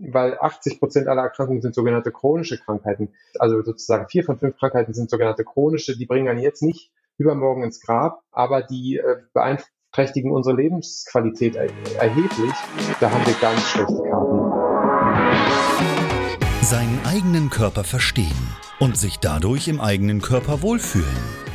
weil 80 Prozent aller Erkrankungen sind sogenannte chronische Krankheiten. Also sozusagen vier von fünf Krankheiten sind sogenannte chronische, die bringen dann jetzt nicht übermorgen ins Grab, aber die äh, beeinträchtigen unsere Lebensqualität er erheblich. Da haben wir ganz schlechte Karten. Seinen eigenen Körper verstehen und sich dadurch im eigenen Körper wohlfühlen.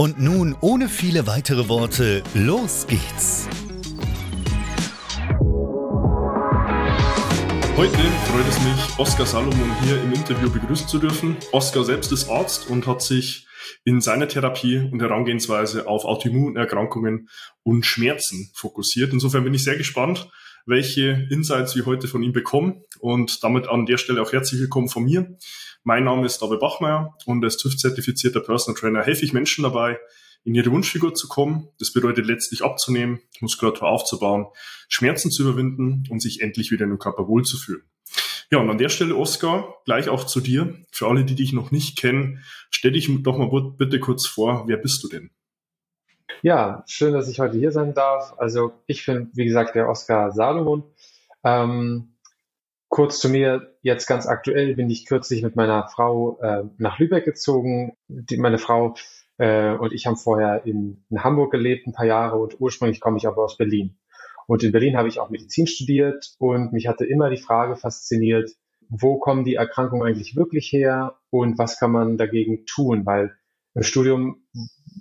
Und nun, ohne viele weitere Worte, los geht's! Heute freut es mich, Oskar Salomon hier im Interview begrüßen zu dürfen. Oskar selbst ist Arzt und hat sich in seiner Therapie und Herangehensweise auf Autoimmunerkrankungen und Schmerzen fokussiert. Insofern bin ich sehr gespannt, welche Insights wir heute von ihm bekommen und damit an der Stelle auch herzlich willkommen von mir. Mein Name ist David Bachmeier und als TÜV-zertifizierter Personal Trainer helfe ich Menschen dabei, in ihre Wunschfigur zu kommen. Das bedeutet letztlich abzunehmen, Muskulatur aufzubauen, Schmerzen zu überwinden und sich endlich wieder in dem Körper wohlzufühlen. Ja, und an der Stelle, Oskar, gleich auch zu dir. Für alle, die dich noch nicht kennen, stell dich doch mal bitte kurz vor, wer bist du denn? Ja, schön, dass ich heute hier sein darf. Also ich bin, wie gesagt, der Oskar Salomon. Ähm, kurz zu mir, jetzt ganz aktuell bin ich kürzlich mit meiner Frau äh, nach Lübeck gezogen. Die, meine Frau äh, und ich haben vorher in, in Hamburg gelebt, ein paar Jahre und ursprünglich komme ich aber aus Berlin. Und in Berlin habe ich auch Medizin studiert und mich hatte immer die Frage fasziniert, wo kommen die Erkrankungen eigentlich wirklich her und was kann man dagegen tun? Weil im Studium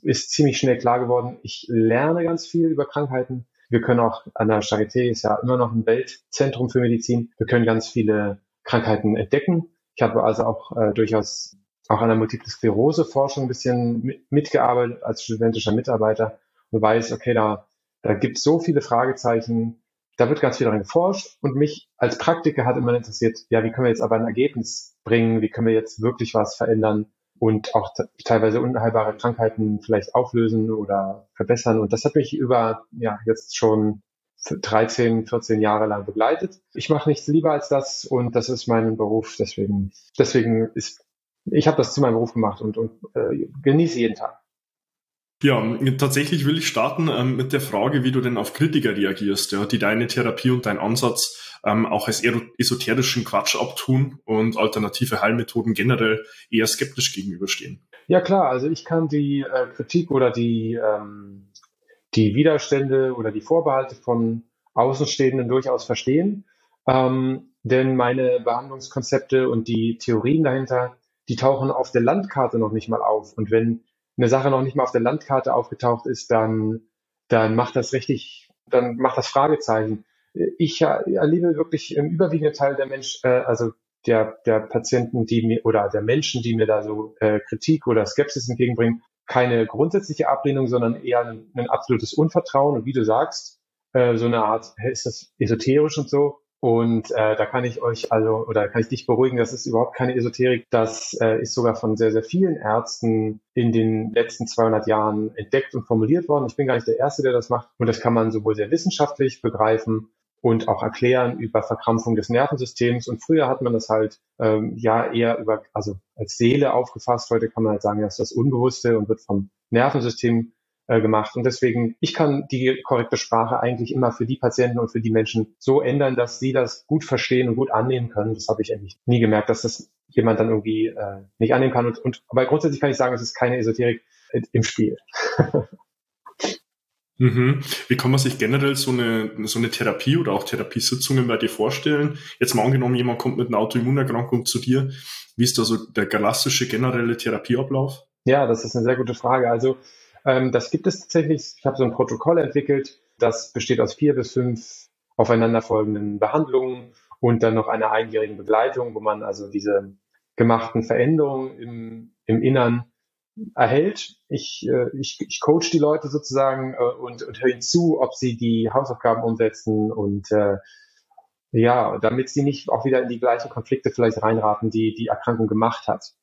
ist ziemlich schnell klar geworden, ich lerne ganz viel über Krankheiten. Wir können auch an der Charité ist ja immer noch ein Weltzentrum für Medizin. Wir können ganz viele Krankheiten entdecken. Ich habe also auch äh, durchaus auch an der Multiple Sklerose Forschung ein bisschen mitgearbeitet als studentischer Mitarbeiter und weiß, okay, da da gibt es so viele Fragezeichen. Da wird ganz viel daran geforscht und mich als Praktiker hat immer interessiert, ja, wie können wir jetzt aber ein Ergebnis bringen? Wie können wir jetzt wirklich was verändern und auch teilweise unheilbare Krankheiten vielleicht auflösen oder verbessern? Und das hat mich über, ja, jetzt schon 13, 14 Jahre lang begleitet. Ich mache nichts lieber als das und das ist mein Beruf. Deswegen, deswegen ist, ich habe das zu meinem Beruf gemacht und, und äh, genieße jeden Tag. Ja, tatsächlich will ich starten ähm, mit der Frage, wie du denn auf Kritiker reagierst, ja, die deine Therapie und dein Ansatz ähm, auch als esoterischen Quatsch abtun und alternative Heilmethoden generell eher skeptisch gegenüberstehen. Ja klar, also ich kann die äh, Kritik oder die, ähm, die Widerstände oder die Vorbehalte von Außenstehenden durchaus verstehen, ähm, denn meine Behandlungskonzepte und die Theorien dahinter, die tauchen auf der Landkarte noch nicht mal auf. Und wenn eine Sache noch nicht mal auf der Landkarte aufgetaucht ist, dann, dann macht das richtig, dann macht das Fragezeichen. Ich erlebe wirklich im überwiegenden Teil der Mensch, äh, also der, der Patienten, die mir oder der Menschen, die mir da so äh, Kritik oder Skepsis entgegenbringen, keine grundsätzliche Ablehnung, sondern eher ein, ein absolutes Unvertrauen. Und wie du sagst, äh, so eine Art, ist das esoterisch und so, und äh, da kann ich euch also oder kann ich dich beruhigen, das ist überhaupt keine Esoterik. Das äh, ist sogar von sehr, sehr vielen Ärzten in den letzten 200 Jahren entdeckt und formuliert worden. Ich bin gar nicht der Erste, der das macht. Und das kann man sowohl sehr wissenschaftlich begreifen und auch erklären über Verkrampfung des Nervensystems. Und früher hat man das halt ähm, ja eher über, also als Seele aufgefasst. Heute kann man halt sagen, das ist das Unbewusste und wird vom Nervensystem äh, gemacht. Und deswegen, ich kann die korrekte Sprache eigentlich immer für die Patienten und für die Menschen so ändern, dass sie das gut verstehen und gut annehmen können. Das habe ich eigentlich nie gemerkt, dass das jemand dann irgendwie äh, nicht annehmen kann. Und, und aber grundsätzlich kann ich sagen, es ist keine Esoterik. im Spiel. Mhm. Wie kann man sich generell so eine, so eine Therapie oder auch Therapiesitzungen bei dir vorstellen? Jetzt mal angenommen, jemand kommt mit einer Autoimmunerkrankung zu dir. Wie ist da so der klassische generelle Therapieablauf? Ja, das ist eine sehr gute Frage. Also ähm, das gibt es tatsächlich. Ich habe so ein Protokoll entwickelt, das besteht aus vier bis fünf aufeinanderfolgenden Behandlungen und dann noch einer einjährigen Begleitung, wo man also diese gemachten Veränderungen im, im Innern erhält. Ich, äh, ich, ich coach die Leute sozusagen äh, und, und höre ihnen zu, ob sie die Hausaufgaben umsetzen und äh, ja, damit sie nicht auch wieder in die gleichen Konflikte vielleicht reinraten, die die Erkrankung gemacht hat.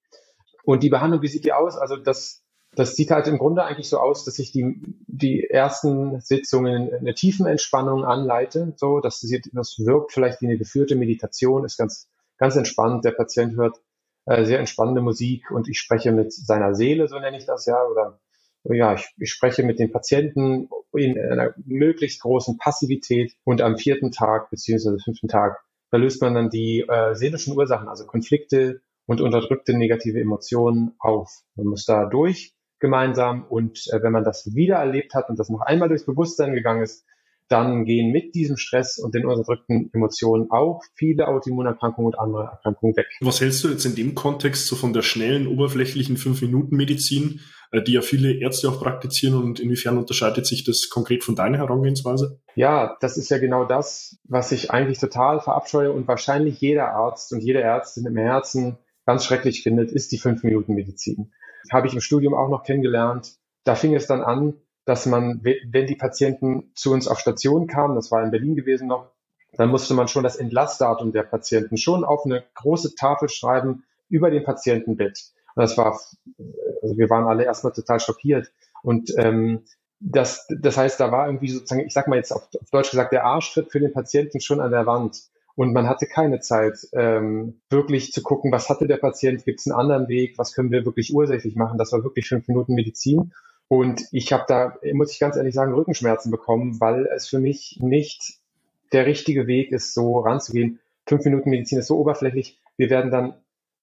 Und die Behandlung, wie sieht die aus? Also das, das sieht halt im Grunde eigentlich so aus, dass ich die, die ersten Sitzungen eine Tiefenentspannung anleite. So, das, das wirkt vielleicht wie eine geführte Meditation, ist ganz, ganz entspannt. Der Patient hört äh, sehr entspannende Musik und ich spreche mit seiner Seele, so nenne ich das ja, oder ja, ich, ich spreche mit den Patienten in einer möglichst großen Passivität und am vierten Tag beziehungsweise fünften Tag, da löst man dann die äh, seelischen Ursachen, also Konflikte und unterdrückte negative Emotionen auf. Man muss da durch gemeinsam und äh, wenn man das wieder erlebt hat und das noch einmal durchs Bewusstsein gegangen ist, dann gehen mit diesem Stress und den unterdrückten Emotionen auch viele Autoimmunerkrankungen und andere Erkrankungen weg. Was hältst du jetzt in dem Kontext so von der schnellen, oberflächlichen 5-Minuten-Medizin, äh, die ja viele Ärzte auch praktizieren und inwiefern unterscheidet sich das konkret von deiner Herangehensweise? Ja, das ist ja genau das, was ich eigentlich total verabscheue und wahrscheinlich jeder Arzt und jede Ärztin im Herzen ganz schrecklich findet, ist die 5-Minuten-Medizin. Habe ich im Studium auch noch kennengelernt. Da fing es dann an, dass man, wenn die Patienten zu uns auf Station kamen, das war in Berlin gewesen noch, dann musste man schon das Entlassdatum der Patienten schon auf eine große Tafel schreiben über dem Patientenbett. Und das war, also wir waren alle erstmal total schockiert. Und ähm, das, das heißt, da war irgendwie sozusagen, ich sag mal jetzt auf, auf Deutsch gesagt, der Arschtritt für den Patienten schon an der Wand. Und man hatte keine Zeit, ähm, wirklich zu gucken, was hatte der Patient, gibt es einen anderen Weg, was können wir wirklich ursächlich machen. Das war wirklich fünf Minuten Medizin. Und ich habe da, muss ich ganz ehrlich sagen, Rückenschmerzen bekommen, weil es für mich nicht der richtige Weg ist, so ranzugehen. Fünf Minuten Medizin ist so oberflächlich. Wir werden dann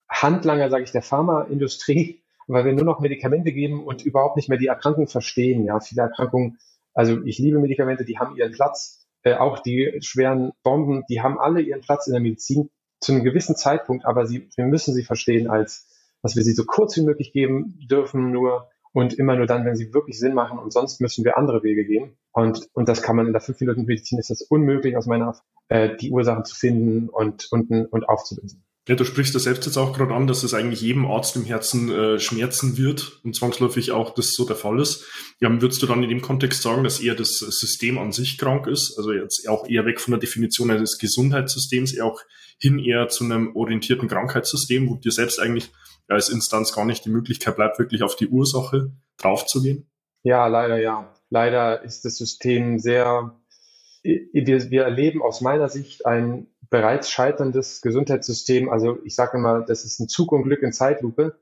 Handlanger, sage ich, der Pharmaindustrie, weil wir nur noch Medikamente geben und überhaupt nicht mehr die Erkrankung verstehen. Ja, viele Erkrankungen, also ich liebe Medikamente, die haben ihren Platz. Äh, auch die schweren Bomben, die haben alle ihren Platz in der Medizin zu einem gewissen Zeitpunkt, aber sie, wir müssen sie verstehen als, dass wir sie so kurz wie möglich geben dürfen, nur und immer nur dann, wenn sie wirklich Sinn machen und sonst müssen wir andere Wege gehen. Und, und das kann man in der 5 Minuten Medizin ist das unmöglich aus meiner äh, die Ursachen zu finden und, und, und aufzulösen. Ja, du sprichst das selbst jetzt auch gerade an, dass es eigentlich jedem Arzt im Herzen äh, schmerzen wird und zwangsläufig auch das so der Fall ist. Ja, würdest du dann in dem Kontext sagen, dass eher das System an sich krank ist? Also jetzt auch eher weg von der Definition eines Gesundheitssystems, eher auch hin eher zu einem orientierten Krankheitssystem, wo dir selbst eigentlich als Instanz gar nicht die Möglichkeit bleibt, wirklich auf die Ursache draufzugehen? Ja, leider ja. Leider ist das System sehr, wir, wir erleben aus meiner Sicht ein bereits scheiterndes Gesundheitssystem. Also ich sage immer, das ist ein Zugunglück in Zeitlupe,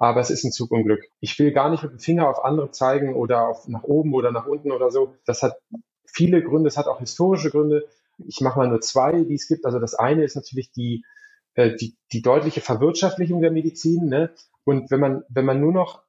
aber es ist ein Zugunglück. Ich will gar nicht mit dem Finger auf andere zeigen oder auf nach oben oder nach unten oder so. Das hat viele Gründe, es hat auch historische Gründe. Ich mache mal nur zwei, die es gibt. Also das eine ist natürlich die äh, die, die deutliche Verwirtschaftlichung der Medizin. Ne? Und wenn man, wenn man nur noch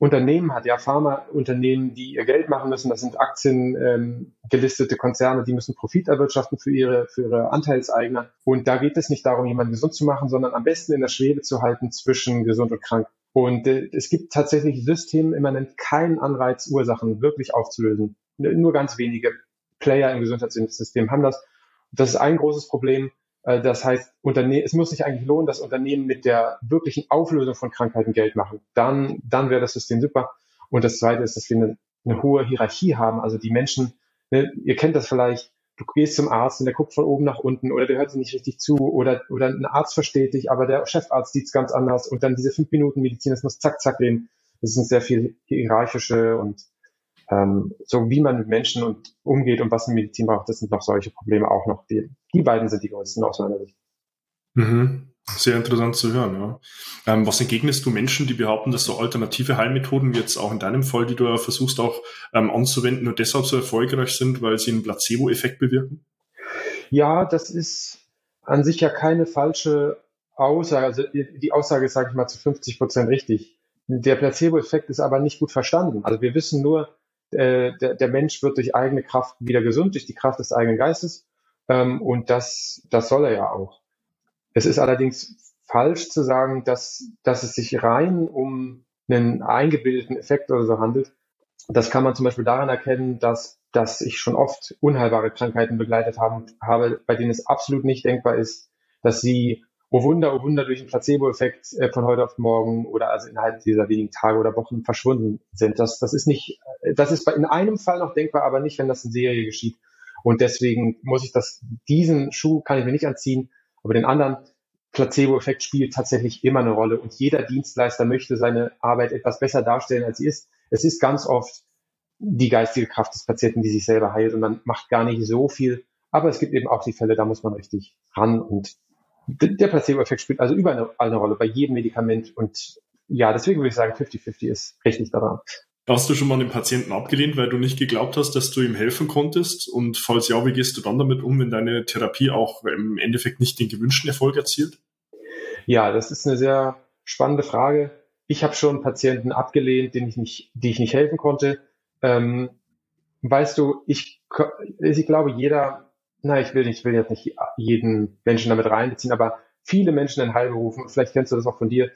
Unternehmen hat, ja, Pharmaunternehmen, die ihr Geld machen müssen, das sind Aktien ähm, gelistete Konzerne, die müssen Profit erwirtschaften für ihre, für ihre Anteilseigner. Und da geht es nicht darum, jemanden gesund zu machen, sondern am besten in der Schwebe zu halten zwischen gesund und krank. Und äh, es gibt tatsächlich systemimmanent keinen Anreiz, Ursachen wirklich aufzulösen. Nur ganz wenige Player im Gesundheitssystem haben das. Das ist ein großes Problem. Äh, das heißt, es muss sich eigentlich lohnen, dass Unternehmen mit der wirklichen Auflösung von Krankheiten Geld machen. Dann, dann wäre das System super. Und das Zweite ist, dass wir eine, eine hohe Hierarchie haben. Also die Menschen, ne, ihr kennt das vielleicht, du gehst zum Arzt und der guckt von oben nach unten oder der hört dir nicht richtig zu oder, oder ein Arzt versteht dich, aber der Chefarzt sieht es ganz anders und dann diese fünf Minuten Medizin, das muss zack, zack gehen. Das sind sehr viel hierarchische und ähm, so wie man mit Menschen und umgeht und was in Medizin braucht, das sind noch solche Probleme auch noch. Die, die beiden sind die größten aus meiner Sicht. Mhm. Sehr interessant zu hören. Ja. Ähm, was entgegnest du Menschen, die behaupten, dass so alternative Heilmethoden, wie jetzt auch in deinem Fall, die du ja versuchst auch ähm, anzuwenden, nur deshalb so erfolgreich sind, weil sie einen Placebo-Effekt bewirken? Ja, das ist an sich ja keine falsche Aussage. Also die Aussage ist, sage ich mal, zu 50 Prozent richtig. der Placebo-Effekt ist aber nicht gut verstanden. Also wir wissen nur, äh, der, der Mensch wird durch eigene Kraft wieder gesund, durch die Kraft des eigenen Geistes. Ähm, und das, das soll er ja auch. Es ist allerdings falsch zu sagen, dass, dass es sich rein um einen eingebildeten Effekt oder so handelt. Das kann man zum Beispiel daran erkennen, dass, dass ich schon oft unheilbare Krankheiten begleitet haben, habe, bei denen es absolut nicht denkbar ist, dass sie oh Wunder, oh Wunder, durch den Placebo-Effekt äh, von heute auf morgen oder also innerhalb dieser wenigen Tage oder Wochen verschwunden sind. Das, das ist nicht, äh, das ist in einem Fall noch denkbar, aber nicht, wenn das in Serie geschieht. Und deswegen muss ich das, diesen Schuh kann ich mir nicht anziehen, aber den anderen Placebo-Effekt spielt tatsächlich immer eine Rolle und jeder Dienstleister möchte seine Arbeit etwas besser darstellen, als sie ist. Es ist ganz oft die geistige Kraft des Patienten, die sich selber heilt und man macht gar nicht so viel. Aber es gibt eben auch die Fälle, da muss man richtig ran und der Placebo-Effekt spielt also überall eine, Rolle bei jedem Medikament. Und ja, deswegen würde ich sagen, 50-50 ist richtig daran. Hast du schon mal einen Patienten abgelehnt, weil du nicht geglaubt hast, dass du ihm helfen konntest? Und falls ja, wie gehst du dann damit um, wenn deine Therapie auch im Endeffekt nicht den gewünschten Erfolg erzielt? Ja, das ist eine sehr spannende Frage. Ich habe schon Patienten abgelehnt, denen ich nicht, die ich nicht helfen konnte. Ähm, weißt du, ich, ich glaube, jeder na, ich will, ich will jetzt nicht jeden Menschen damit reinbeziehen, aber viele Menschen in Heilberufen, vielleicht kennst du das auch von dir,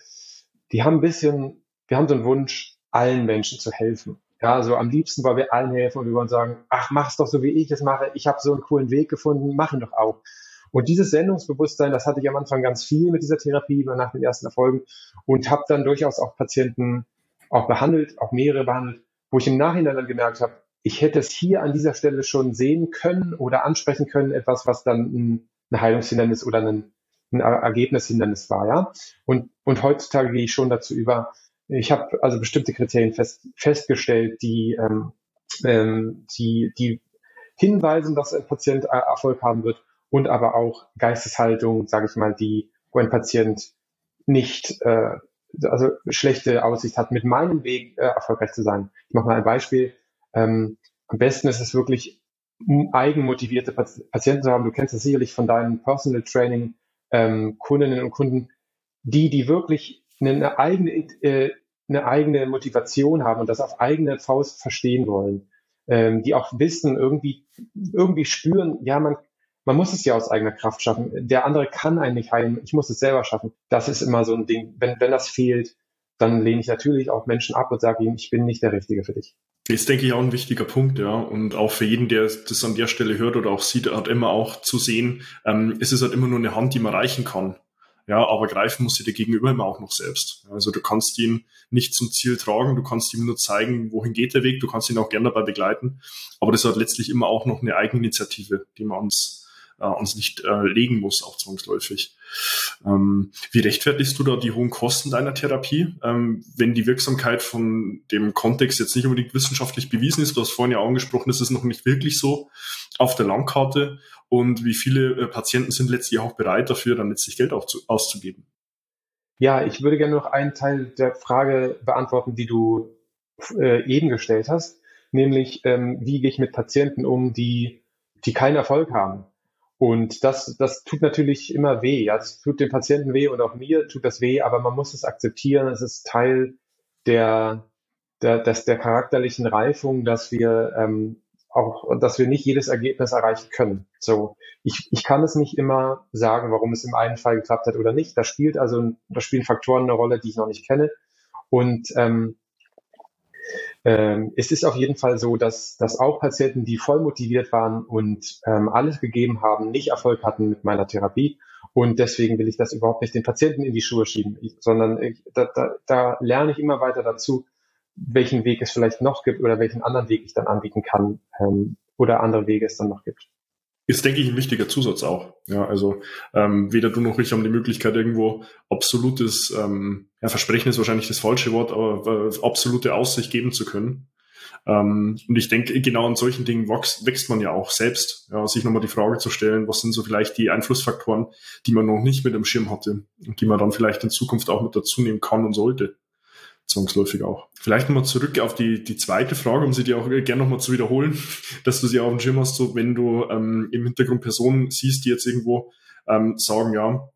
die haben ein bisschen, wir haben so einen Wunsch, allen Menschen zu helfen. Ja, so am liebsten wollen wir allen helfen und wir wollen sagen, ach, mach's doch so, wie ich es mache. Ich habe so einen coolen Weg gefunden, machen doch auch. Und dieses Sendungsbewusstsein, das hatte ich am Anfang ganz viel mit dieser Therapie nach den ersten Erfolgen und habe dann durchaus auch Patienten auch behandelt, auch mehrere behandelt, wo ich im Nachhinein dann gemerkt habe, ich hätte es hier an dieser Stelle schon sehen können oder ansprechen können, etwas, was dann ein, ein Heilungshindernis oder ein, ein Ergebnishindernis war, ja. Und, und heutzutage gehe ich schon dazu über, ich habe also bestimmte Kriterien fest, festgestellt, die, ähm, ähm, die, die hinweisen, dass ein Patient Erfolg haben wird und aber auch Geisteshaltung, sage ich mal, die, wo ein Patient nicht äh, also schlechte Aussicht hat, mit meinem Weg äh, erfolgreich zu sein. Ich mache mal ein Beispiel. Ähm, am besten ist es wirklich, eigenmotivierte Patienten zu haben. Du kennst das sicherlich von deinen Personal Training ähm, Kundinnen und Kunden, die, die wirklich eine eigene, äh, eine eigene Motivation haben und das auf eigene Faust verstehen wollen, ähm, die auch wissen, irgendwie, irgendwie spüren, ja, man, man muss es ja aus eigener Kraft schaffen. Der andere kann einen nicht heilen. Ich muss es selber schaffen. Das ist immer so ein Ding. Wenn, wenn das fehlt, dann lehne ich natürlich auch Menschen ab und sage ihnen, ich bin nicht der Richtige für dich. Ist, denke ich, auch ein wichtiger Punkt, ja. Und auch für jeden, der das an der Stelle hört oder auch sieht, hat immer auch zu sehen, ähm, es ist halt immer nur eine Hand, die man reichen kann. Ja, aber greifen muss sie der Gegenüber immer auch noch selbst. Also du kannst ihn nicht zum Ziel tragen, du kannst ihm nur zeigen, wohin geht der Weg, du kannst ihn auch gerne dabei begleiten. Aber das hat letztlich immer auch noch eine Eigeninitiative, die man uns äh, uns nicht äh, legen muss, auch zwangsläufig. Ähm, wie rechtfertigst du da die hohen Kosten deiner Therapie, ähm, wenn die Wirksamkeit von dem Kontext jetzt nicht unbedingt wissenschaftlich bewiesen ist? Du hast vorhin ja angesprochen, das ist noch nicht wirklich so auf der Landkarte. Und wie viele äh, Patienten sind letztlich auch bereit dafür, dann letztlich Geld auch zu, auszugeben? Ja, ich würde gerne noch einen Teil der Frage beantworten, die du äh, eben gestellt hast, nämlich ähm, wie gehe ich mit Patienten um, die, die keinen Erfolg haben. Und das, das tut natürlich immer weh. Ja, das tut dem Patienten weh und auch mir tut das weh, aber man muss es akzeptieren. Es ist Teil der, der, des, der charakterlichen Reifung, dass wir ähm, auch, dass wir nicht jedes Ergebnis erreichen können. So, ich, ich kann es nicht immer sagen, warum es im einen Fall geklappt hat oder nicht. Da spielt also, da spielen Faktoren eine Rolle, die ich noch nicht kenne. Und ähm, ähm, es ist auf jeden Fall so, dass, dass auch Patienten, die voll motiviert waren und ähm, alles gegeben haben, nicht Erfolg hatten mit meiner Therapie. Und deswegen will ich das überhaupt nicht den Patienten in die Schuhe schieben, sondern ich, da, da, da lerne ich immer weiter dazu, welchen Weg es vielleicht noch gibt oder welchen anderen Weg ich dann anbieten kann ähm, oder andere Wege es dann noch gibt ist, denke ich, ein wichtiger Zusatz auch. Ja, also ähm, weder du noch ich haben die Möglichkeit, irgendwo absolutes, ähm, ja, Versprechen ist wahrscheinlich das falsche Wort, aber äh, absolute Aussicht geben zu können. Ähm, und ich denke, genau an solchen Dingen wächst, wächst man ja auch selbst, ja, sich nochmal die Frage zu stellen, was sind so vielleicht die Einflussfaktoren, die man noch nicht mit dem Schirm hatte und die man dann vielleicht in Zukunft auch mit dazu nehmen kann und sollte zwangsläufig auch. Vielleicht nochmal zurück auf die, die zweite Frage, um sie dir auch gerne nochmal zu wiederholen, dass du sie auf dem Schirm hast, so wenn du ähm, im Hintergrund Personen siehst, die jetzt irgendwo ähm, sagen, ja,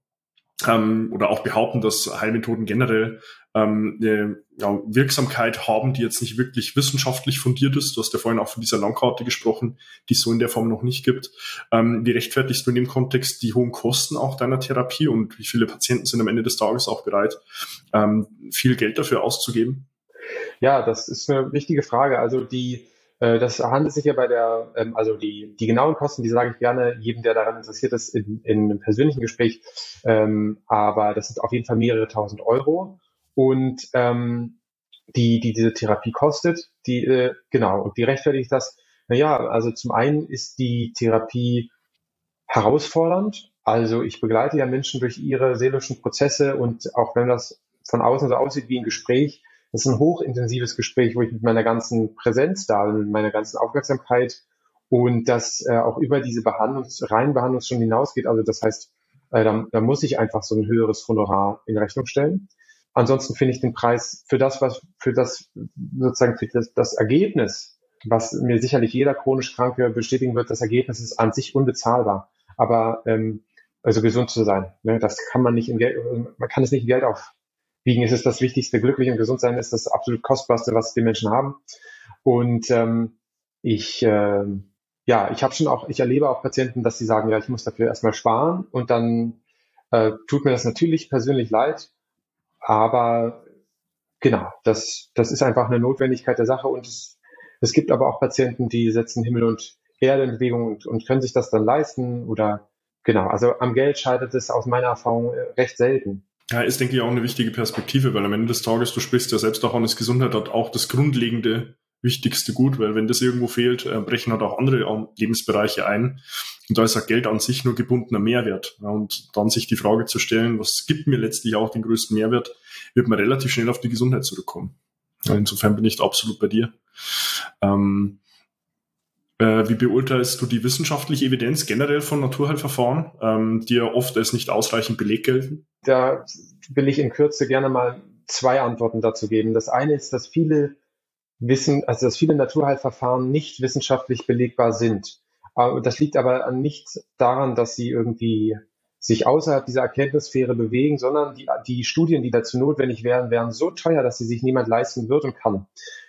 ähm, oder auch behaupten, dass Heilmethoden generell ähm, eine ja, Wirksamkeit haben, die jetzt nicht wirklich wissenschaftlich fundiert ist. Du hast ja vorhin auch von dieser Langkarte gesprochen, die es so in der Form noch nicht gibt. Ähm, wie rechtfertigst du in dem Kontext die hohen Kosten auch deiner Therapie und wie viele Patienten sind am Ende des Tages auch bereit, ähm, viel Geld dafür auszugeben? Ja, das ist eine wichtige Frage. Also die das handelt sich ja bei der, ähm, also die, die genauen Kosten, die sage ich gerne jedem, der daran interessiert ist, in, in einem persönlichen Gespräch. Ähm, aber das sind auf jeden Fall mehrere tausend Euro. Und ähm, die, die diese Therapie kostet, die, äh, genau, und die rechtfertigt das. Naja, also zum einen ist die Therapie herausfordernd. Also ich begleite ja Menschen durch ihre seelischen Prozesse und auch wenn das von außen so aussieht wie ein Gespräch, das ist ein hochintensives Gespräch, wo ich mit meiner ganzen Präsenz da bin, mit meiner ganzen Aufmerksamkeit und das äh, auch über diese Behandlungs-, reinen Behandlungsstunde hinausgeht. Also das heißt, äh, da, da muss ich einfach so ein höheres Honorar in Rechnung stellen. Ansonsten finde ich den Preis für das, was, für das, sozusagen für das, das Ergebnis, was mir sicherlich jeder chronisch Kranke bestätigen wird, das Ergebnis ist an sich unbezahlbar. Aber ähm, also gesund zu sein, ne, das kann man nicht in Geld, man kann es nicht in Geld auf, wiegen. Es ist das Wichtigste. Glücklich und gesund sein ist das absolut kostbarste, was die Menschen haben. Und ähm, ich, äh, ja, ich habe schon auch, ich erlebe auch Patienten, dass sie sagen, ja, ich muss dafür erstmal sparen und dann äh, tut mir das natürlich persönlich leid, aber genau, das, das ist einfach eine Notwendigkeit der Sache und es, es gibt aber auch Patienten, die setzen Himmel und Erde in Bewegung und, und können sich das dann leisten oder genau, also am Geld scheitert es aus meiner Erfahrung äh, recht selten. Ja, ist, denke ich, auch eine wichtige Perspektive, weil am Ende des Tages, du sprichst ja selbst auch an, ist Gesundheit hat auch das grundlegende, wichtigste Gut, weil wenn das irgendwo fehlt, äh, brechen halt auch andere ähm, Lebensbereiche ein. Und da ist auch Geld an sich nur gebundener Mehrwert. Ja, und dann sich die Frage zu stellen, was gibt mir letztlich auch den größten Mehrwert, wird man relativ schnell auf die Gesundheit zurückkommen. Ja, insofern bin ich absolut bei dir. Ähm, äh, wie beurteilst du die wissenschaftliche Evidenz generell von Naturheilverfahren, ähm, die ja oft als nicht ausreichend Beleg gelten? Da will ich in Kürze gerne mal zwei Antworten dazu geben. Das eine ist, dass viele Wissen, also dass viele Naturheilverfahren nicht wissenschaftlich belegbar sind. Das liegt aber nicht daran, dass sie irgendwie sich außerhalb dieser Erkenntnissphäre bewegen, sondern die, die Studien, die dazu notwendig wären, wären so teuer, dass sie sich niemand leisten wird und kann.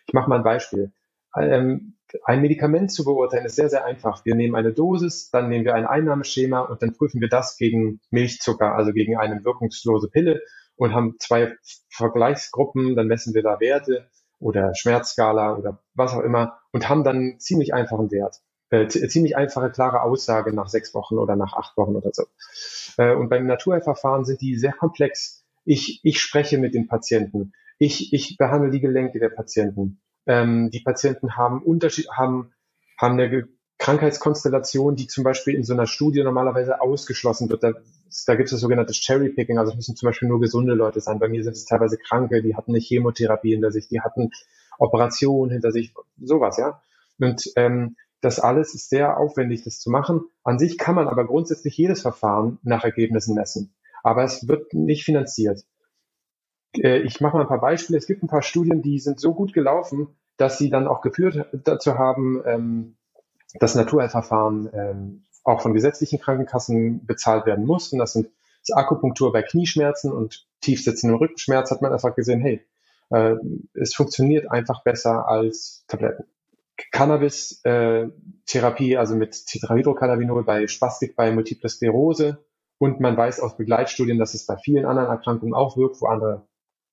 Ich mache mal ein Beispiel. Ähm, ein Medikament zu beurteilen ist sehr, sehr einfach. Wir nehmen eine Dosis, dann nehmen wir ein Einnahmeschema und dann prüfen wir das gegen Milchzucker, also gegen eine wirkungslose Pille und haben zwei Vergleichsgruppen, dann messen wir da Werte oder Schmerzskala oder was auch immer und haben dann ziemlich einfachen Wert. Äh, ziemlich einfache, klare Aussage nach sechs Wochen oder nach acht Wochen oder so. Äh, und beim Naturheilverfahren sind die sehr komplex. Ich, ich spreche mit den Patienten. Ich, ich behandle die Gelenke der Patienten. Ähm, die Patienten haben Unterschied, haben, haben eine Krankheitskonstellation, die zum Beispiel in so einer Studie normalerweise ausgeschlossen wird. Da, da gibt es das sogenannte Cherry Picking, also es müssen zum Beispiel nur gesunde Leute sein. Bei mir sind es teilweise Kranke, die hatten eine Chemotherapie hinter sich, die hatten Operationen hinter sich, sowas, ja. Und ähm, das alles ist sehr aufwendig, das zu machen. An sich kann man aber grundsätzlich jedes Verfahren nach Ergebnissen messen. Aber es wird nicht finanziert. Äh, ich mache mal ein paar Beispiele. Es gibt ein paar Studien, die sind so gut gelaufen, dass sie dann auch geführt dazu haben, ähm, dass Naturheilverfahren ähm, auch von gesetzlichen Krankenkassen bezahlt werden mussten. Das sind das Akupunktur bei Knieschmerzen und tiefsitzendem Rückenschmerz hat man einfach gesehen, hey, äh, es funktioniert einfach besser als Tabletten. Cannabis-Therapie, äh, also mit Tetrahydrocannabinol bei Spastik, bei Multiple Sklerose. Und man weiß aus Begleitstudien, dass es bei vielen anderen Erkrankungen auch wirkt, wo andere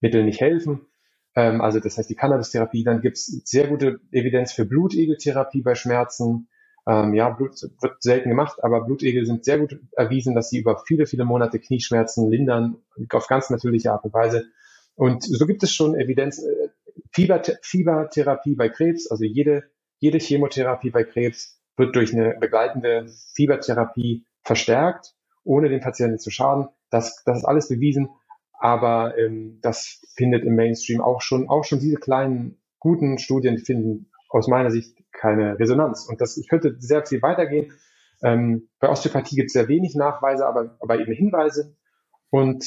Mittel nicht helfen. Ähm, also das heißt die Cannabis-Therapie. Dann gibt es sehr gute Evidenz für Blutegeltherapie bei Schmerzen. Ähm, ja, Blut wird selten gemacht, aber Blutegel sind sehr gut erwiesen, dass sie über viele, viele Monate Knieschmerzen lindern, auf ganz natürliche Art und Weise. Und so gibt es schon Evidenz, äh, Fieber, Fiebertherapie bei Krebs, also jede, jede Chemotherapie bei Krebs wird durch eine begleitende Fiebertherapie verstärkt, ohne den Patienten zu schaden. Das, das ist alles bewiesen. Aber ähm, das findet im Mainstream auch schon, auch schon diese kleinen guten Studien finden aus meiner Sicht keine Resonanz. Und das könnte sehr viel weitergehen. Ähm, bei Osteopathie gibt es sehr wenig Nachweise, aber, aber eben Hinweise. Und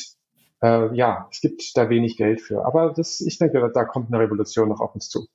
äh, ja, es gibt da wenig Geld für. Aber das, ich denke, da kommt eine Revolution noch auf uns zu.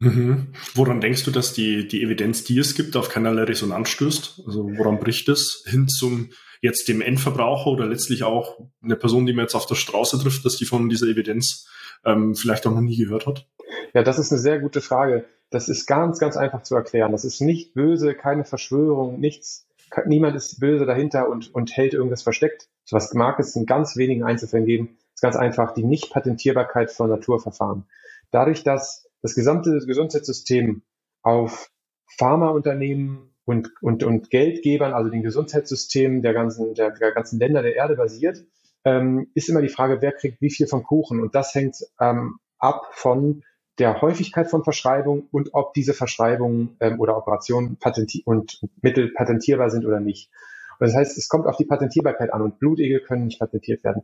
Mhm. Woran denkst du, dass die, die Evidenz, die es gibt, auf keinerlei Resonanz stößt? Also woran bricht es hin zum jetzt dem Endverbraucher oder letztlich auch eine Person, die man jetzt auf der Straße trifft, dass die von dieser Evidenz ähm, vielleicht auch noch nie gehört hat? Ja, das ist eine sehr gute Frage. Das ist ganz, ganz einfach zu erklären. Das ist nicht böse, keine Verschwörung, nichts. Niemand ist böse dahinter und, und hält irgendwas versteckt. So was mag es in ganz wenigen Einzelfällen geben. Das ist ganz einfach die Nichtpatentierbarkeit von Naturverfahren. Dadurch, dass das gesamte Gesundheitssystem auf Pharmaunternehmen und, und, und Geldgebern, also den Gesundheitssystemen der ganzen, der, der ganzen Länder der Erde basiert, ähm, ist immer die Frage, wer kriegt wie viel vom Kuchen. Und das hängt ähm, ab von der Häufigkeit von Verschreibungen und ob diese Verschreibungen ähm, oder Operationen patenti und Mittel patentierbar sind oder nicht. Und das heißt, es kommt auf die Patentierbarkeit an und Blutegel können nicht patentiert werden.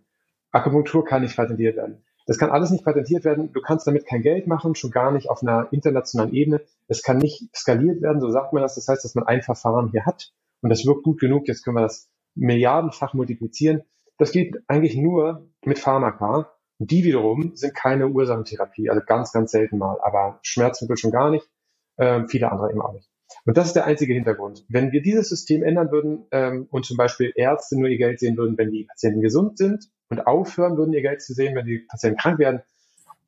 Akupunktur kann nicht patentiert werden. Das kann alles nicht patentiert werden. Du kannst damit kein Geld machen, schon gar nicht auf einer internationalen Ebene. Es kann nicht skaliert werden, so sagt man das. Das heißt, dass man ein Verfahren hier hat und das wirkt gut genug. Jetzt können wir das milliardenfach multiplizieren. Das geht eigentlich nur mit Pharmaka. Die wiederum sind keine Ursachentherapie, also ganz, ganz selten mal, aber Schmerzmittel schon gar nicht, äh, viele andere eben auch nicht. Und das ist der einzige Hintergrund. Wenn wir dieses System ändern würden ähm, und zum Beispiel Ärzte nur ihr Geld sehen würden, wenn die Patienten gesund sind und aufhören würden, ihr Geld zu sehen, wenn die Patienten krank werden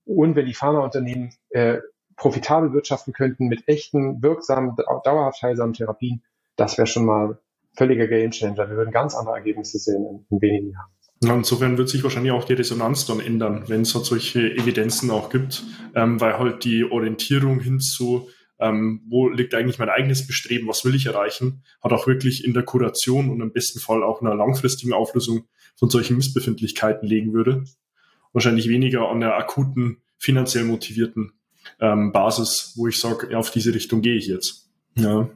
und wenn die Pharmaunternehmen äh, profitabel wirtschaften könnten mit echten, wirksamen, dauerhaft heilsamen Therapien, das wäre schon mal völliger Gamechanger. Wir würden ganz andere Ergebnisse sehen in, in wenigen Jahren. Ja, insofern wird sich wahrscheinlich auch die Resonanz dann ändern, wenn es halt solche Evidenzen auch gibt, ähm, weil halt die Orientierung hin zu, ähm, wo liegt eigentlich mein eigenes Bestreben, was will ich erreichen, hat auch wirklich in der Kuration und im besten Fall auch einer langfristigen Auflösung von solchen Missbefindlichkeiten legen würde. Wahrscheinlich weniger an der akuten, finanziell motivierten ähm, Basis, wo ich sage, auf diese Richtung gehe ich jetzt. Ja.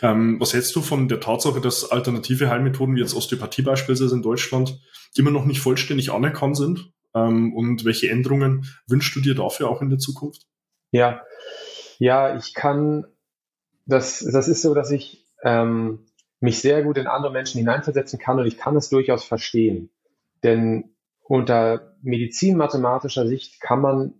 Ähm, was hältst du von der Tatsache, dass alternative Heilmethoden wie jetzt Osteopathie beispielsweise in Deutschland immer noch nicht vollständig anerkannt sind? Ähm, und welche Änderungen wünschst du dir dafür auch in der Zukunft? Ja, ja, ich kann, das, das ist so, dass ich ähm, mich sehr gut in andere Menschen hineinversetzen kann und ich kann es durchaus verstehen. Denn unter medizinmathematischer Sicht kann man,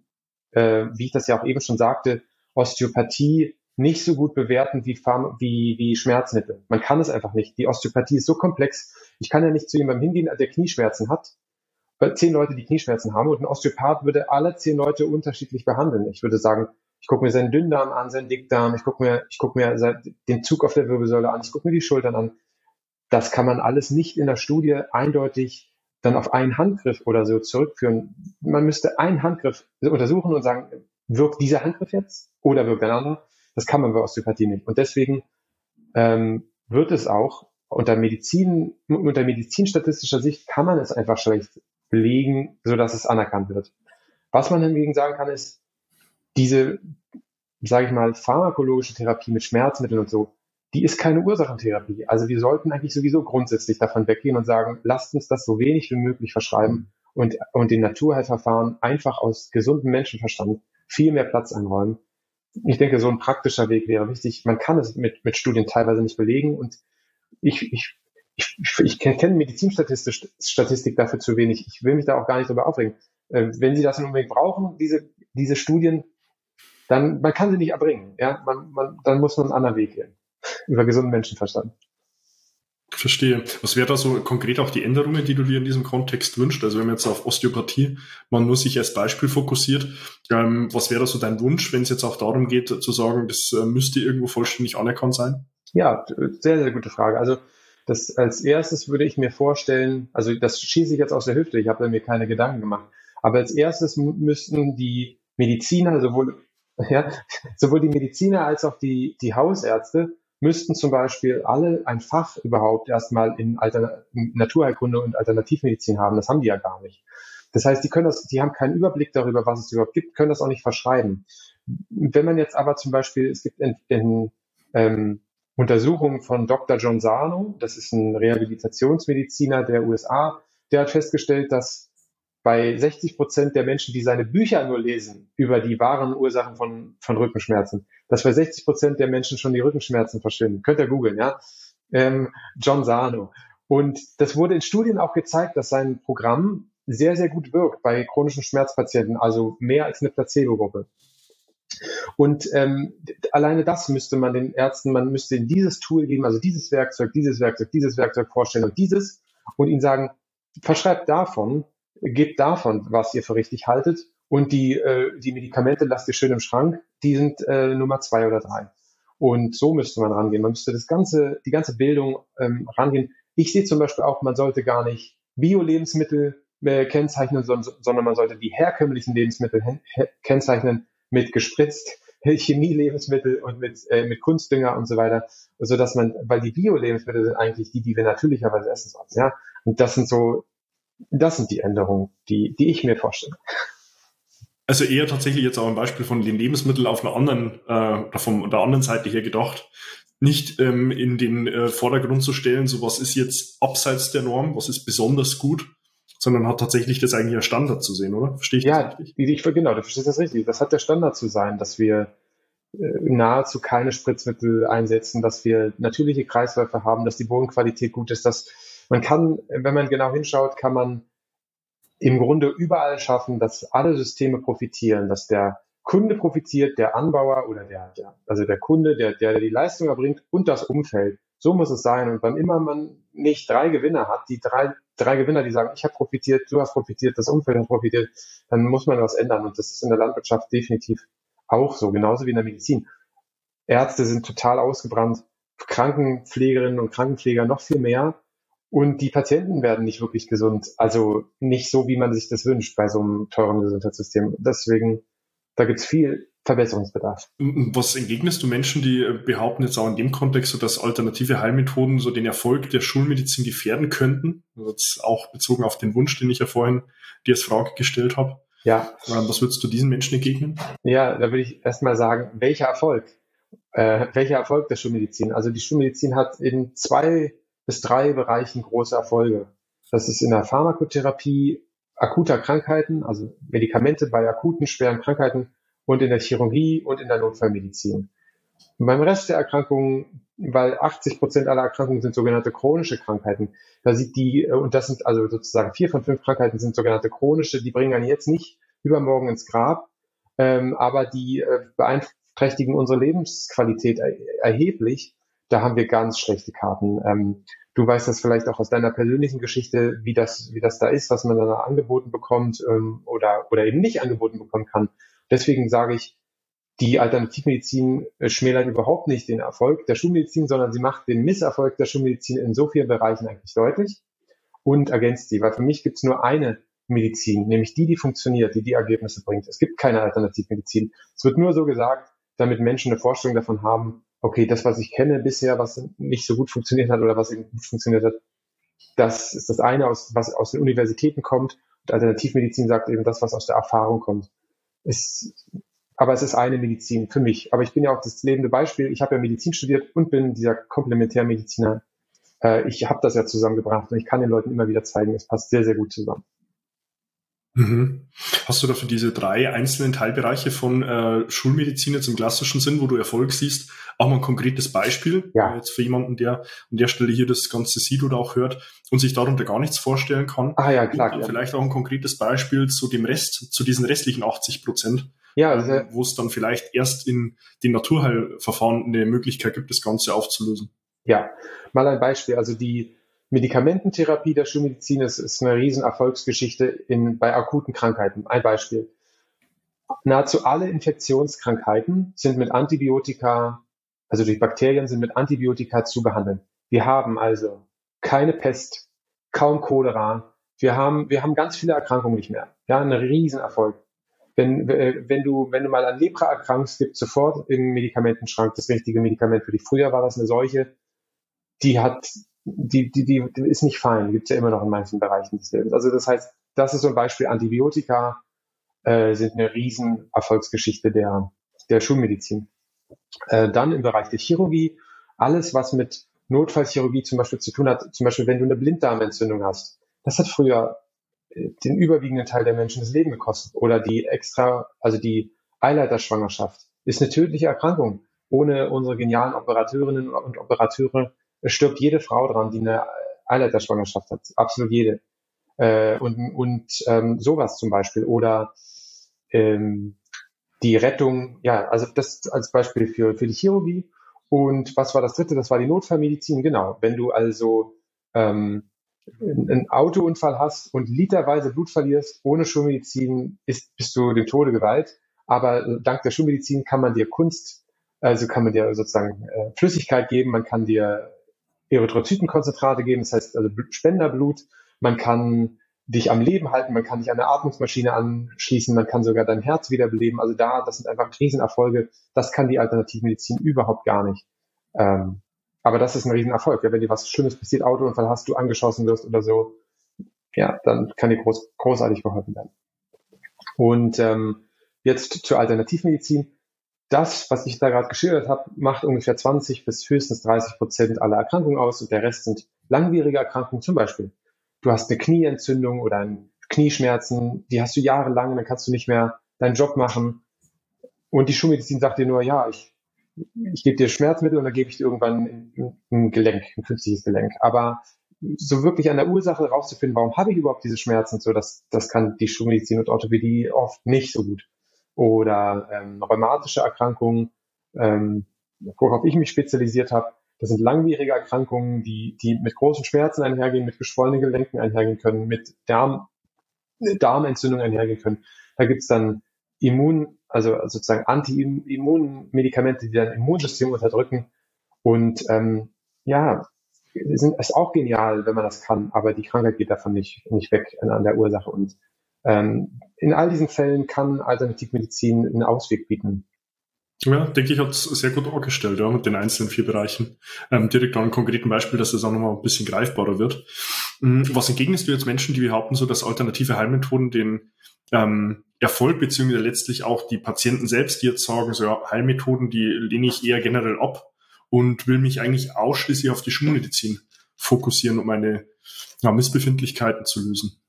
äh, wie ich das ja auch eben schon sagte, Osteopathie nicht so gut bewerten wie, Pharma, wie, wie Schmerzmittel. Man kann es einfach nicht. Die Osteopathie ist so komplex. Ich kann ja nicht zu jemandem hingehen, der Knieschmerzen hat, äh, zehn Leute, die Knieschmerzen haben und ein Osteopath würde alle zehn Leute unterschiedlich behandeln. Ich würde sagen, ich gucke mir seinen Dünndarm an, seinen Dickdarm, ich gucke mir, ich gucke mir den Zug auf der Wirbelsäule an, ich gucke mir die Schultern an. Das kann man alles nicht in der Studie eindeutig dann auf einen Handgriff oder so zurückführen. Man müsste einen Handgriff untersuchen und sagen, wirkt dieser Handgriff jetzt oder wirkt ein anderer? Das kann man bei Osteopathie nicht. Und deswegen ähm, wird es auch unter Medizin, unter medizinstatistischer Sicht kann man es einfach schlecht belegen, so dass es anerkannt wird. Was man hingegen sagen kann, ist, diese, sage ich mal, pharmakologische Therapie mit Schmerzmitteln und so, die ist keine Ursachentherapie. Also wir sollten eigentlich sowieso grundsätzlich davon weggehen und sagen, lasst uns das so wenig wie möglich verschreiben und, und den Naturheilverfahren einfach aus gesundem Menschenverstand viel mehr Platz einräumen ich denke, so ein praktischer Weg wäre wichtig. Man kann es mit, mit Studien teilweise nicht belegen und ich, ich, ich, ich kenne Medizinstatistik Statistik dafür zu wenig. Ich will mich da auch gar nicht drüber aufregen. Äh, wenn Sie das unbedingt brauchen, diese, diese Studien, dann man kann sie nicht erbringen. Ja, man, man, dann muss man einen anderen Weg gehen. Über gesunden Menschenverstand. Verstehe. Was wäre da so konkret auch die Änderungen, die du dir in diesem Kontext wünschst? Also wenn man jetzt auf Osteopathie man nur sich als Beispiel fokussiert, ähm, was wäre da so dein Wunsch, wenn es jetzt auch darum geht zu sagen, das äh, müsste irgendwo vollständig anerkannt sein? Ja, sehr, sehr gute Frage. Also das als erstes würde ich mir vorstellen, also das schieße ich jetzt aus der Hüfte, ich habe mir keine Gedanken gemacht, aber als erstes müssten die Mediziner, sowohl, ja, sowohl die Mediziner als auch die, die Hausärzte müssten zum Beispiel alle ein Fach überhaupt erstmal in, Altern Naturheilkunde und Alternativmedizin haben. Das haben die ja gar nicht. Das heißt, die können das, die haben keinen Überblick darüber, was es überhaupt gibt, können das auch nicht verschreiben. Wenn man jetzt aber zum Beispiel, es gibt in, in ähm, Untersuchungen von Dr. John Sarno, das ist ein Rehabilitationsmediziner der USA, der hat festgestellt, dass bei 60 Prozent der Menschen, die seine Bücher nur lesen über die wahren Ursachen von, von Rückenschmerzen, dass bei 60 Prozent der Menschen schon die Rückenschmerzen verschwinden. Könnt ihr googeln, ja? Ähm, John Sarno. Und das wurde in Studien auch gezeigt, dass sein Programm sehr, sehr gut wirkt bei chronischen Schmerzpatienten, also mehr als eine Placebo-Gruppe. Und ähm, alleine das müsste man den Ärzten, man müsste ihnen dieses Tool geben, also dieses Werkzeug, dieses Werkzeug, dieses Werkzeug vorstellen und dieses und ihnen sagen, verschreibt davon, gebt davon, was ihr für richtig haltet und die, äh, die Medikamente lasst ihr schön im Schrank, die sind äh, Nummer zwei oder drei. Und so müsste man rangehen. Man müsste das ganze, die ganze Bildung ähm, rangehen. Ich sehe zum Beispiel auch, man sollte gar nicht Bio-Lebensmittel äh, kennzeichnen, sondern man sollte die herkömmlichen Lebensmittel kennzeichnen mit gespritzt Chemie-Lebensmittel und mit, äh, mit Kunstdünger und so weiter, so dass man, weil die Bio-Lebensmittel sind eigentlich die, die wir natürlicherweise essen sollen, ja. Und das sind so, das sind die Änderungen, die, die ich mir vorstelle. Also eher tatsächlich jetzt auch ein Beispiel von den Lebensmitteln auf einer anderen, äh, von der anderen Seite her gedacht, nicht ähm, in den äh, Vordergrund zu stellen, so was ist jetzt abseits der Norm, was ist besonders gut, sondern hat tatsächlich das eigentlich als Standard zu sehen, oder? Verstehe ich ja, das richtig? Ich, genau, du verstehst das richtig. Das hat der Standard zu sein, dass wir äh, nahezu keine Spritzmittel einsetzen, dass wir natürliche Kreisläufe haben, dass die Bodenqualität gut ist, dass man kann, wenn man genau hinschaut, kann man im Grunde überall schaffen, dass alle Systeme profitieren, dass der Kunde profitiert, der Anbauer oder der, der also der Kunde, der, der die Leistung erbringt und das Umfeld. So muss es sein. Und wann immer man nicht drei Gewinner hat, die drei, drei Gewinner, die sagen, ich habe profitiert, du hast profitiert, das Umfeld hat profitiert, dann muss man was ändern. Und das ist in der Landwirtschaft definitiv auch so, genauso wie in der Medizin. Ärzte sind total ausgebrannt, Krankenpflegerinnen und Krankenpfleger noch viel mehr. Und die Patienten werden nicht wirklich gesund. Also nicht so, wie man sich das wünscht bei so einem teuren Gesundheitssystem. Deswegen, da gibt's viel Verbesserungsbedarf. Was entgegnest du Menschen, die äh, behaupten jetzt auch in dem Kontext, so dass alternative Heilmethoden so den Erfolg der Schulmedizin gefährden könnten? Also jetzt auch bezogen auf den Wunsch, den ich ja vorhin dir als Frage gestellt habe. Ja. Ähm, was würdest du diesen Menschen entgegnen? Ja, da würde ich erstmal sagen, welcher Erfolg? Äh, welcher Erfolg der Schulmedizin? Also die Schulmedizin hat in zwei bis drei Bereichen große Erfolge. Das ist in der Pharmakotherapie akuter Krankheiten, also Medikamente bei akuten, schweren Krankheiten und in der Chirurgie und in der Notfallmedizin. Und beim Rest der Erkrankungen, weil 80 Prozent aller Erkrankungen sind sogenannte chronische Krankheiten, da sieht die, äh, und das sind also sozusagen vier von fünf Krankheiten sind sogenannte chronische, die bringen einen jetzt nicht übermorgen ins Grab, ähm, aber die äh, beeinträchtigen unsere Lebensqualität er erheblich. Da haben wir ganz schlechte Karten. Ähm, du weißt das vielleicht auch aus deiner persönlichen Geschichte, wie das, wie das da ist, was man dann angeboten bekommt ähm, oder, oder eben nicht angeboten bekommen kann. Deswegen sage ich, die Alternativmedizin äh, schmälert überhaupt nicht den Erfolg der Schulmedizin, sondern sie macht den Misserfolg der Schulmedizin in so vielen Bereichen eigentlich deutlich und ergänzt sie. Weil für mich gibt es nur eine Medizin, nämlich die, die funktioniert, die die Ergebnisse bringt. Es gibt keine Alternativmedizin. Es wird nur so gesagt, damit Menschen eine Vorstellung davon haben, okay, das, was ich kenne bisher, was nicht so gut funktioniert hat oder was eben gut funktioniert hat, das ist das eine, was aus den Universitäten kommt. Und Alternativmedizin sagt eben das, was aus der Erfahrung kommt ist, aber es ist eine Medizin für mich. Aber ich bin ja auch das lebende Beispiel. Ich habe ja Medizin studiert und bin dieser Komplementärmediziner. Äh, ich habe das ja zusammengebracht und ich kann den Leuten immer wieder zeigen, es passt sehr, sehr gut zusammen. Mhm. Hast du dafür diese drei einzelnen Teilbereiche von äh, Schulmedizin jetzt im klassischen Sinn, wo du Erfolg siehst, auch mal ein konkretes Beispiel? Ja. Äh, jetzt für jemanden, der an der Stelle hier das Ganze sieht oder auch hört und sich darunter gar nichts vorstellen kann. Ah ja, klar. Ja. Vielleicht auch ein konkretes Beispiel zu dem Rest, zu diesen restlichen 80 Prozent. Ja, also, äh, wo es dann vielleicht erst in den Naturheilverfahren eine Möglichkeit gibt, das Ganze aufzulösen. Ja, mal ein Beispiel. Also die Medikamententherapie der Schulmedizin ist, ist eine riesen Erfolgsgeschichte in, bei akuten Krankheiten. Ein Beispiel. Nahezu alle Infektionskrankheiten sind mit Antibiotika, also durch Bakterien sind mit Antibiotika zu behandeln. Wir haben also keine Pest, kaum Cholera. Wir haben, wir haben ganz viele Erkrankungen nicht mehr. Ja, ein Riesenerfolg. Wenn, äh, wenn du, wenn du mal an Lepra erkrankst, gibt sofort im Medikamentenschrank das richtige Medikament für dich. Früher war das eine Seuche, die hat die, die, die, die ist nicht fein, die gibt es ja immer noch in manchen Bereichen des Lebens. Also das heißt, das ist so ein Beispiel, Antibiotika äh, sind eine riesen Erfolgsgeschichte der, der Schulmedizin. Äh, dann im Bereich der Chirurgie, alles, was mit Notfallchirurgie zum Beispiel zu tun hat, zum Beispiel wenn du eine Blinddarmentzündung hast, das hat früher äh, den überwiegenden Teil der Menschen das Leben gekostet. Oder die extra, also die Eileiterschwangerschaft ist eine tödliche Erkrankung. Ohne unsere genialen Operateurinnen und Operateure es stirbt jede Frau dran, die eine Eileiterschwangerschaft hat. Absolut jede. Äh, und und ähm, sowas zum Beispiel. Oder ähm, die Rettung, ja, also das als Beispiel für, für die Chirurgie. Und was war das dritte? Das war die Notfallmedizin, genau. Wenn du also ähm, einen Autounfall hast und literweise Blut verlierst, ohne Schulmedizin ist, bist du dem Tode geweiht. Aber dank der Schulmedizin kann man dir Kunst, also kann man dir sozusagen äh, Flüssigkeit geben, man kann dir Erythrozytenkonzentrate geben, das heißt also Spenderblut, man kann dich am Leben halten, man kann dich an eine Atmungsmaschine anschließen, man kann sogar dein Herz wiederbeleben. Also da, das sind einfach Riesenerfolge. Das kann die Alternativmedizin überhaupt gar nicht. Ähm, aber das ist ein Riesenerfolg. Ja, wenn dir was Schlimmes passiert, Autounfall hast, du angeschossen wirst oder so, ja, dann kann dir groß, großartig geholfen werden. Und ähm, jetzt zur Alternativmedizin. Das, was ich da gerade geschildert habe, macht ungefähr 20 bis höchstens 30 Prozent aller Erkrankungen aus und der Rest sind langwierige Erkrankungen, zum Beispiel du hast eine Knieentzündung oder Knieschmerzen, die hast du jahrelang, dann kannst du nicht mehr deinen Job machen. Und die Schulmedizin sagt dir nur, ja, ich, ich gebe dir Schmerzmittel und dann gebe ich dir irgendwann ein, ein Gelenk, ein künstliches Gelenk. Aber so wirklich an der Ursache rauszufinden, warum habe ich überhaupt diese Schmerzen, so das, das kann die Schulmedizin und Orthopädie oft nicht so gut. Oder ähm, rheumatische Erkrankungen, ähm, worauf ich mich spezialisiert habe, das sind langwierige Erkrankungen, die, die mit großen Schmerzen einhergehen, mit geschwollenen Gelenken einhergehen können, mit Darm, Darmentzündungen einhergehen können. Da gibt's dann Immun, also sozusagen Anti-Immun-Medikamente, die dein Immunsystem unterdrücken. Und ähm, ja, sind, ist auch genial, wenn man das kann, aber die Krankheit geht davon nicht, nicht weg an der Ursache. Und ähm, in all diesen Fällen kann Alternativmedizin einen Ausweg bieten. Ja, denke ich, hat es sehr gut dargestellt, ja, mit den einzelnen vier Bereichen. Ähm, direkt an einem konkreten Beispiel, dass das auch nochmal ein bisschen greifbarer wird. Mhm, was entgegnest du jetzt Menschen, die behaupten, so dass alternative Heilmethoden den ähm, Erfolg beziehungsweise letztlich auch die Patienten selbst, die jetzt sagen, so ja, Heilmethoden, die lehne ich eher generell ab und will mich eigentlich ausschließlich auf die Schulmedizin fokussieren, um meine ja, Missbefindlichkeiten zu lösen.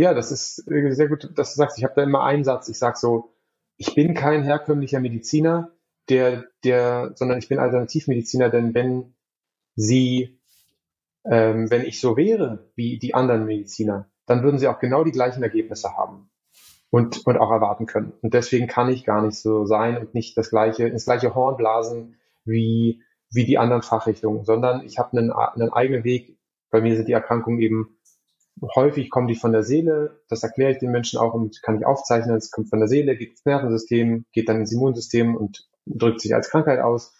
Ja, das ist sehr gut, dass du sagst. Ich habe da immer einen Satz. Ich sage so, ich bin kein herkömmlicher Mediziner der, der, sondern ich bin Alternativmediziner, denn wenn sie, ähm, wenn ich so wäre wie die anderen Mediziner, dann würden sie auch genau die gleichen Ergebnisse haben und, und auch erwarten können. Und deswegen kann ich gar nicht so sein und nicht das gleiche, ins gleiche Horn blasen wie, wie die anderen Fachrichtungen, sondern ich habe einen, einen eigenen Weg. Bei mir sind die Erkrankungen eben häufig kommen die von der Seele, das erkläre ich den Menschen auch und kann ich aufzeichnen, es kommt von der Seele, geht ins Nervensystem, geht dann ins Immunsystem und drückt sich als Krankheit aus.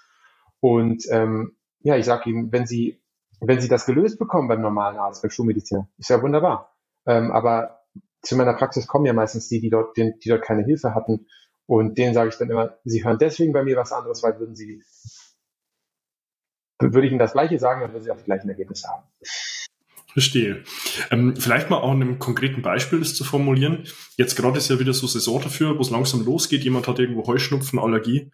Und ähm, ja, ich sage Ihnen, wenn Sie, wenn Sie das gelöst bekommen beim normalen Arzt, beim Schulmediziner, ist ja wunderbar. Ähm, aber zu meiner Praxis kommen ja meistens die, die dort, die, die dort keine Hilfe hatten. Und denen sage ich dann immer, Sie hören deswegen bei mir was anderes, weil würden Sie, würde ich Ihnen das Gleiche sagen, dann würden Sie auch die gleichen Ergebnisse haben. Verstehe. Ähm, vielleicht mal auch einem konkreten Beispiel das zu formulieren. Jetzt gerade ist ja wieder so Saison dafür, wo es langsam losgeht. Jemand hat irgendwo Heuschnupfen, Allergie,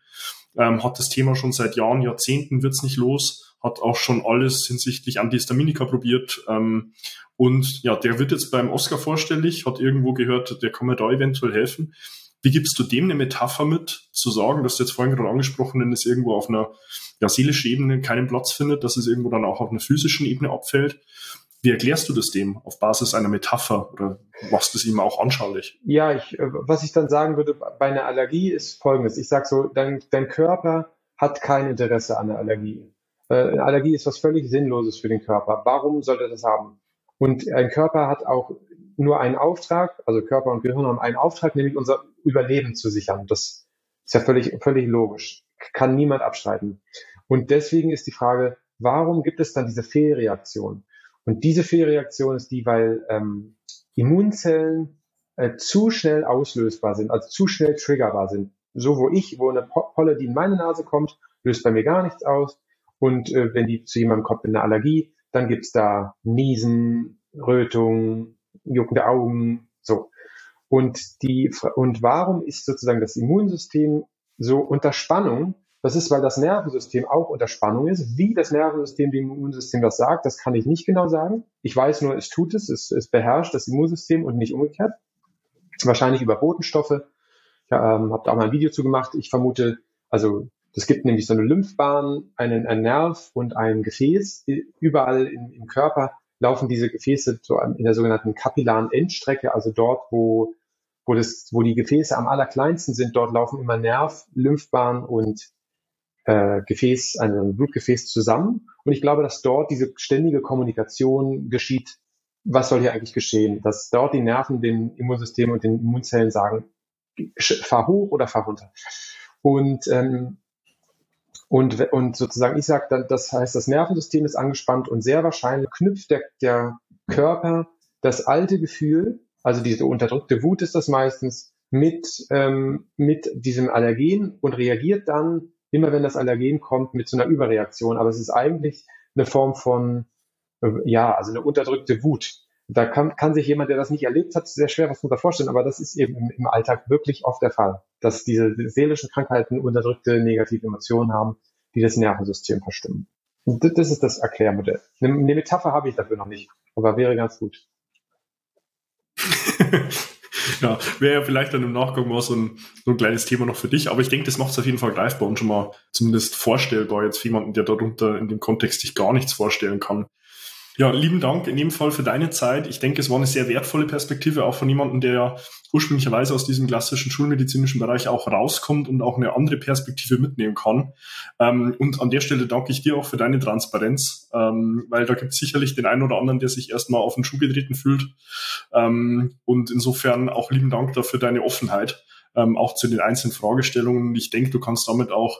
ähm, hat das Thema schon seit Jahren, Jahrzehnten wird's nicht los, hat auch schon alles hinsichtlich Antihistaminika probiert. Ähm, und ja, der wird jetzt beim Oscar vorstellig, hat irgendwo gehört, der kann mir da eventuell helfen. Wie gibst du dem eine Metapher mit, zu sagen, dass du jetzt vorhin gerade angesprochen hast, es irgendwo auf einer ja, seelischen Ebene keinen Platz findet, dass es irgendwo dann auch auf einer physischen Ebene abfällt? Wie erklärst du das dem auf Basis einer Metapher oder machst du es ihm auch anschaulich? Ja, ich, äh, was ich dann sagen würde bei einer Allergie ist folgendes. Ich sage so, dein, dein Körper hat kein Interesse an der Allergie. Äh, eine Allergie ist was völlig Sinnloses für den Körper. Warum sollte er das haben? Und ein Körper hat auch nur einen Auftrag, also Körper und Gehirn haben einen Auftrag, nämlich unser Überleben zu sichern. Das ist ja völlig, völlig logisch. Kann niemand abstreiten. Und deswegen ist die Frage, warum gibt es dann diese Fehlreaktion? Und diese Fehlreaktion ist die, weil ähm, Immunzellen äh, zu schnell auslösbar sind, also zu schnell triggerbar sind. So wo ich, wo eine Polle, die in meine Nase kommt, löst bei mir gar nichts aus. Und äh, wenn die zu jemandem kommt mit einer Allergie, dann gibt's da Niesen, Rötung, juckende Augen, so. Und die und warum ist sozusagen das Immunsystem so unter Spannung? Das ist, weil das Nervensystem auch unter Spannung ist. Wie das Nervensystem dem Immunsystem das sagt, das kann ich nicht genau sagen. Ich weiß nur, es tut es, es, es beherrscht das Immunsystem und nicht umgekehrt. Wahrscheinlich über Botenstoffe. Ich ähm, habe da auch mal ein Video zu gemacht. Ich vermute, also es gibt nämlich so eine Lymphbahn, einen, einen Nerv und ein Gefäß. Überall im, im Körper laufen diese Gefäße so in der sogenannten kapillaren Endstrecke, also dort, wo wo, das, wo die Gefäße am allerkleinsten sind, dort laufen immer Nerv, Lymphbahn und äh, Gefäß, also ein Blutgefäß zusammen. Und ich glaube, dass dort diese ständige Kommunikation geschieht. Was soll hier eigentlich geschehen? Dass dort die Nerven dem Immunsystem und den Immunzellen sagen, fahr hoch oder fahr runter. Und, ähm, und, und sozusagen, ich sage, das heißt, das Nervensystem ist angespannt und sehr wahrscheinlich knüpft der, der Körper das alte Gefühl, also diese unterdrückte Wut ist das meistens, mit, ähm, mit diesem Allergen und reagiert dann immer, wenn das Allergen kommt, mit so einer Überreaktion. Aber es ist eigentlich eine Form von, äh, ja, also eine unterdrückte Wut. Da kann, kann sich jemand, der das nicht erlebt hat, sehr schwer was darunter vorstellen, aber das ist eben im, im Alltag wirklich oft der Fall, dass diese seelischen Krankheiten unterdrückte negative Emotionen haben, die das Nervensystem verstimmen. Das ist das Erklärmodell. Eine, eine Metapher habe ich dafür noch nicht, aber wäre ganz gut. ja, wäre ja vielleicht dann im Nachgang mal so ein, so ein kleines Thema noch für dich. Aber ich denke, das macht es auf jeden Fall greifbar und schon mal zumindest vorstellbar jetzt für jemanden, der darunter in dem Kontext sich gar nichts vorstellen kann. Ja, lieben Dank in dem Fall für deine Zeit. Ich denke, es war eine sehr wertvolle Perspektive, auch von jemandem, der ja ursprünglicherweise aus diesem klassischen schulmedizinischen Bereich auch rauskommt und auch eine andere Perspektive mitnehmen kann. Ähm, und an der Stelle danke ich dir auch für deine Transparenz, ähm, weil da gibt es sicherlich den einen oder anderen, der sich erstmal auf den Schuh getreten fühlt. Ähm, und insofern auch lieben Dank dafür deine Offenheit, auch zu den einzelnen Fragestellungen. Ich denke, du kannst damit auch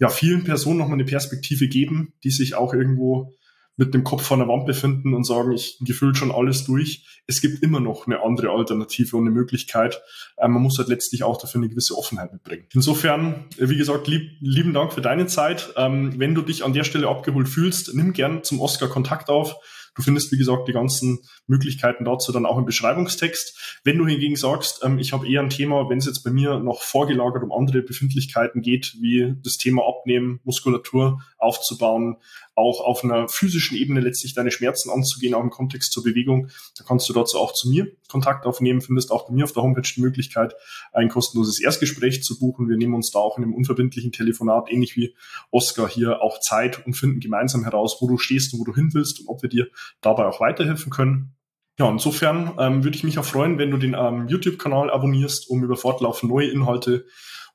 ja, vielen Personen nochmal eine Perspektive geben, die sich auch irgendwo mit dem Kopf vor der Wand befinden und sagen, ich gefühlt schon alles durch. Es gibt immer noch eine andere Alternative und eine Möglichkeit. Ähm, man muss halt letztlich auch dafür eine gewisse Offenheit mitbringen. Insofern, äh, wie gesagt, lieb, lieben Dank für deine Zeit. Ähm, wenn du dich an der Stelle abgeholt fühlst, nimm gern zum Oscar Kontakt auf. Du findest, wie gesagt, die ganzen Möglichkeiten dazu dann auch im Beschreibungstext. Wenn du hingegen sagst, ähm, ich habe eher ein Thema, wenn es jetzt bei mir noch vorgelagert um andere Befindlichkeiten geht, wie das Thema Abnehmen, Muskulatur aufzubauen, auch auf einer physischen Ebene letztlich deine Schmerzen anzugehen, auch im Kontext zur Bewegung, dann kannst du dazu auch zu mir Kontakt aufnehmen, findest auch bei mir auf der Homepage die Möglichkeit, ein kostenloses Erstgespräch zu buchen. Wir nehmen uns da auch in einem unverbindlichen Telefonat, ähnlich wie Oscar hier, auch Zeit und finden gemeinsam heraus, wo du stehst und wo du hin willst und ob wir dir dabei auch weiterhelfen können. Ja, insofern ähm, würde ich mich auch freuen, wenn du den ähm, YouTube-Kanal abonnierst, um über fortlaufend neue Inhalte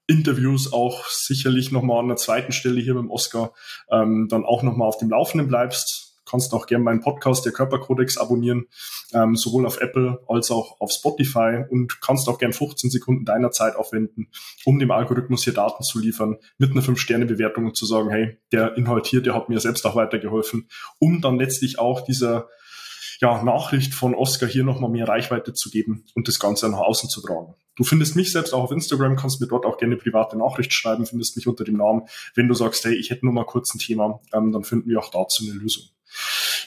Interviews auch sicherlich nochmal an der zweiten Stelle hier beim Oscar ähm, dann auch nochmal auf dem Laufenden bleibst. Kannst auch gerne meinen Podcast, der Körperkodex, abonnieren, ähm, sowohl auf Apple als auch auf Spotify und kannst auch gern 15 Sekunden deiner Zeit aufwenden, um dem Algorithmus hier Daten zu liefern, mit einer 5-Sterne-Bewertung und zu sagen, hey, der Inhalt hier, der hat mir selbst auch weitergeholfen, um dann letztlich auch dieser ja, Nachricht von Oscar hier nochmal mehr Reichweite zu geben und das Ganze nach außen zu tragen. Du findest mich selbst auch auf Instagram, kannst mir dort auch gerne private Nachricht schreiben, findest mich unter dem Namen. Wenn du sagst, hey, ich hätte nur mal kurz ein Thema, ähm, dann finden wir auch dazu eine Lösung.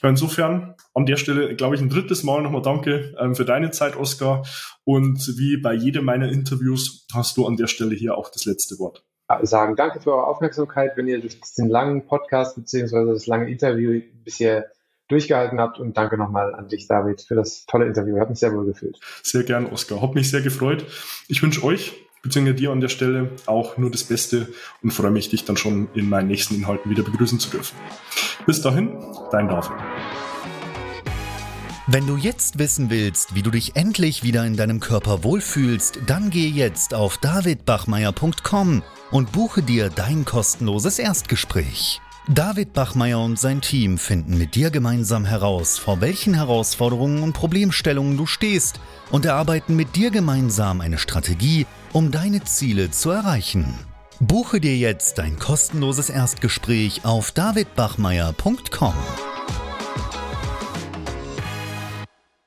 Ja, insofern an der Stelle, glaube ich, ein drittes Mal nochmal danke ähm, für deine Zeit, Oskar. Und wie bei jedem meiner Interviews hast du an der Stelle hier auch das letzte Wort. Sagen danke für eure Aufmerksamkeit, wenn ihr durch den langen Podcast beziehungsweise das lange Interview bisher durchgehalten habt und danke nochmal an dich, David, für das tolle Interview. Hat mich sehr wohl gefühlt. Sehr gern, Oskar. Hat mich sehr gefreut. Ich wünsche euch beziehungsweise dir an der Stelle auch nur das Beste und freue mich, dich dann schon in meinen nächsten Inhalten wieder begrüßen zu dürfen. Bis dahin, dein David. Wenn du jetzt wissen willst, wie du dich endlich wieder in deinem Körper wohlfühlst, dann geh jetzt auf davidbachmeier.com und buche dir dein kostenloses Erstgespräch. David Bachmeier und sein Team finden mit dir gemeinsam heraus, vor welchen Herausforderungen und Problemstellungen du stehst und erarbeiten mit dir gemeinsam eine Strategie, um deine Ziele zu erreichen. Buche dir jetzt dein kostenloses Erstgespräch auf davidbachmeier.com.